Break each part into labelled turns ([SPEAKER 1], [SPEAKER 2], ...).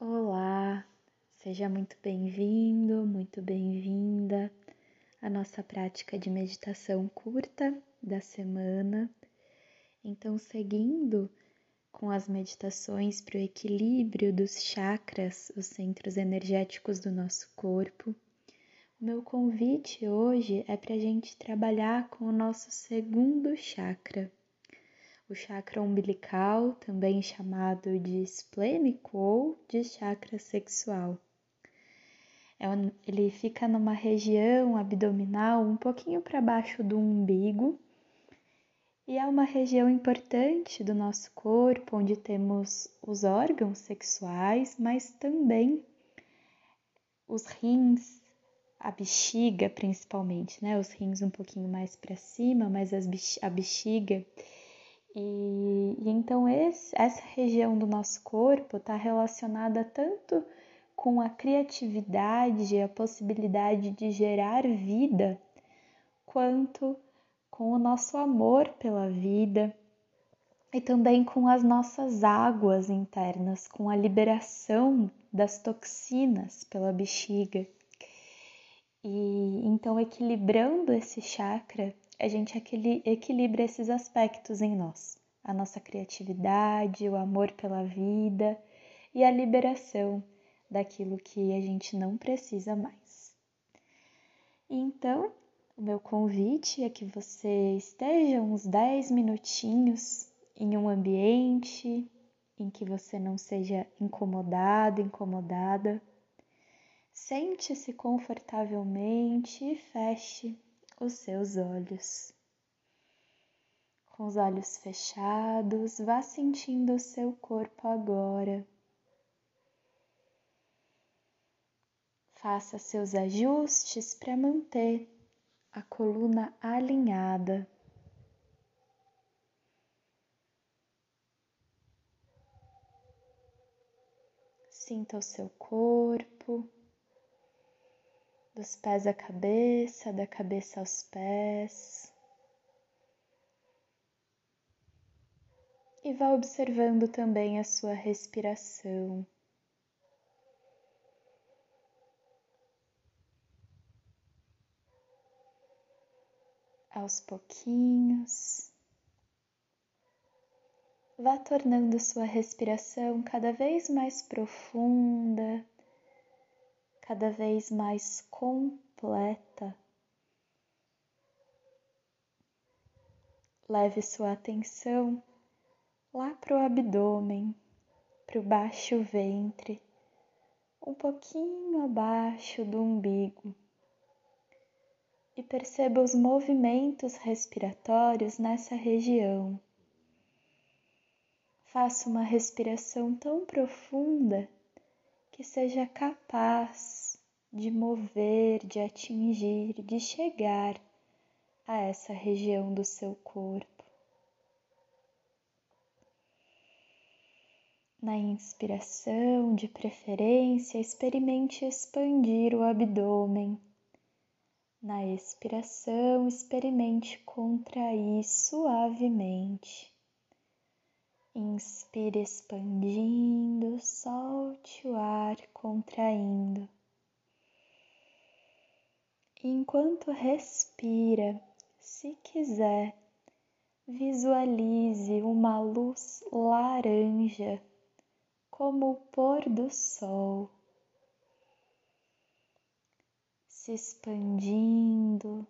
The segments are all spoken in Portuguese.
[SPEAKER 1] Olá, seja muito bem-vindo, muito bem-vinda à nossa prática de meditação curta da semana. Então, seguindo com as meditações para o equilíbrio dos chakras, os centros energéticos do nosso corpo, o meu convite hoje é para a gente trabalhar com o nosso segundo chakra, o chakra umbilical, também chamado de esplênico ou de chakra sexual. É ele fica numa região abdominal um pouquinho para baixo do umbigo e é uma região importante do nosso corpo onde temos os órgãos sexuais, mas também os rins, a bexiga principalmente, né? Os rins um pouquinho mais para cima, mas a bexiga e, e então esse, essa região do nosso corpo está relacionada tanto com a criatividade, a possibilidade de gerar vida, quanto com o nosso amor pela vida e também com as nossas águas internas, com a liberação das toxinas pela bexiga. E então equilibrando esse chakra, a gente equilibra esses aspectos em nós, a nossa criatividade, o amor pela vida e a liberação daquilo que a gente não precisa mais. Então, o meu convite é que você esteja uns 10 minutinhos em um ambiente em que você não seja incomodado, incomodada. Sente-se confortavelmente e feche os seus olhos. Com os olhos fechados, vá sentindo o seu corpo agora. Faça seus ajustes para manter a coluna alinhada. Sinta o seu corpo dos pés à cabeça, da cabeça aos pés. E vá observando também a sua respiração. Aos pouquinhos, vá tornando sua respiração cada vez mais profunda cada vez mais completa. Leve sua atenção lá para o abdômen, para o baixo ventre, um pouquinho abaixo do umbigo. E perceba os movimentos respiratórios nessa região. Faça uma respiração tão profunda que seja capaz de mover, de atingir, de chegar a essa região do seu corpo. Na inspiração, de preferência, experimente expandir o abdômen. Na expiração, experimente contrair suavemente. Inspire expandindo, solte o ar contraindo. Enquanto respira, se quiser, visualize uma luz laranja como o pôr do sol, se expandindo,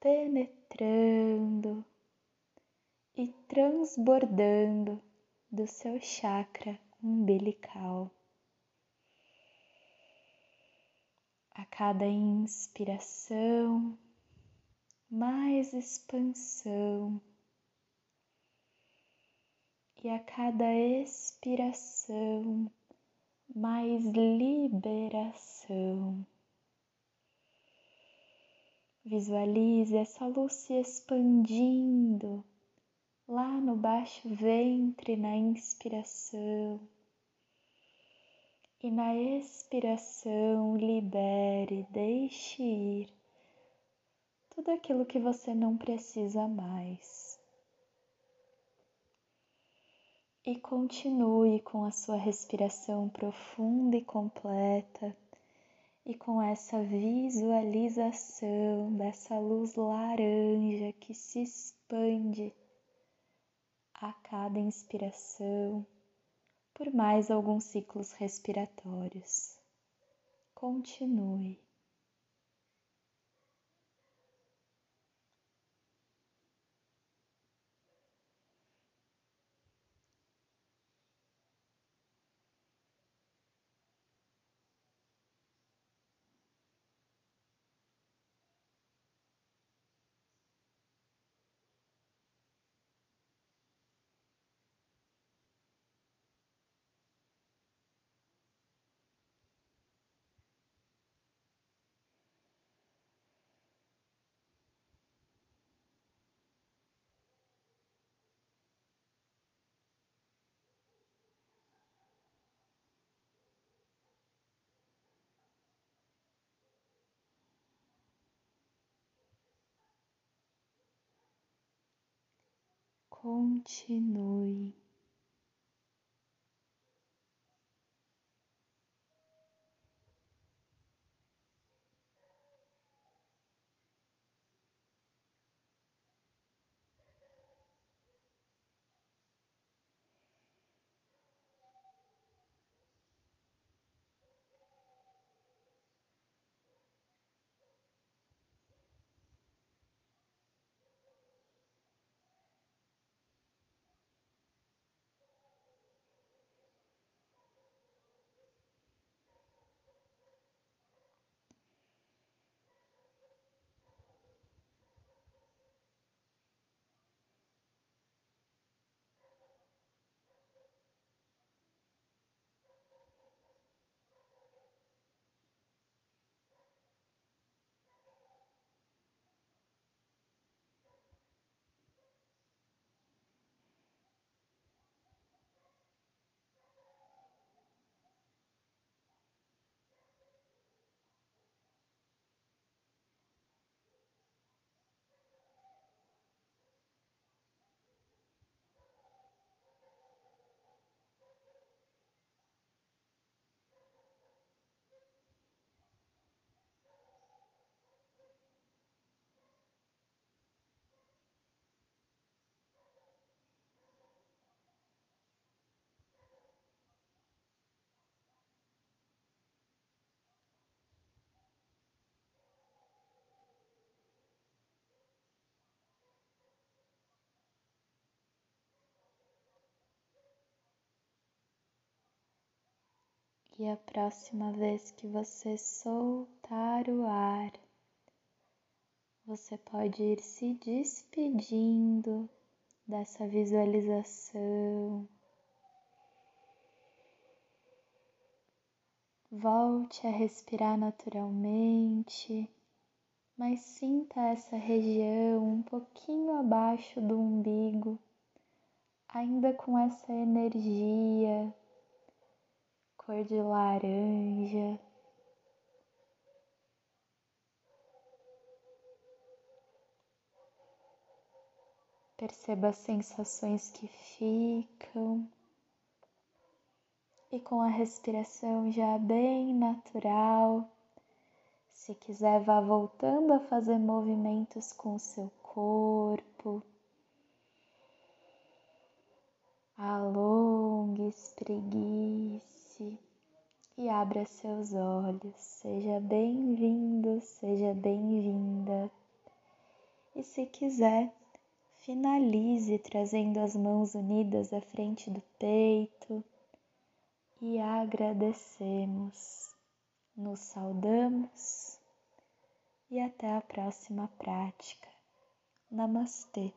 [SPEAKER 1] penetrando e transbordando do seu chakra umbilical. A cada inspiração, mais expansão, e a cada expiração, mais liberação. Visualize essa luz se expandindo lá no baixo ventre na inspiração. E na expiração, libere, deixe ir tudo aquilo que você não precisa mais. e continue com a sua respiração profunda e completa e com essa visualização dessa luz laranja que se expande a cada inspiração por mais alguns ciclos respiratórios. Continue. Continue. E a próxima vez que você soltar o ar, você pode ir se despedindo dessa visualização. Volte a respirar naturalmente, mas sinta essa região um pouquinho abaixo do umbigo, ainda com essa energia cor de laranja. Perceba as sensações que ficam. E com a respiração já bem natural, se quiser, vá voltando a fazer movimentos com o seu corpo. Alongue, espreguice e abra seus olhos. Seja bem-vindo, seja bem-vinda. E se quiser, finalize trazendo as mãos unidas à frente do peito e agradecemos. Nos saudamos e até a próxima prática. Namastê.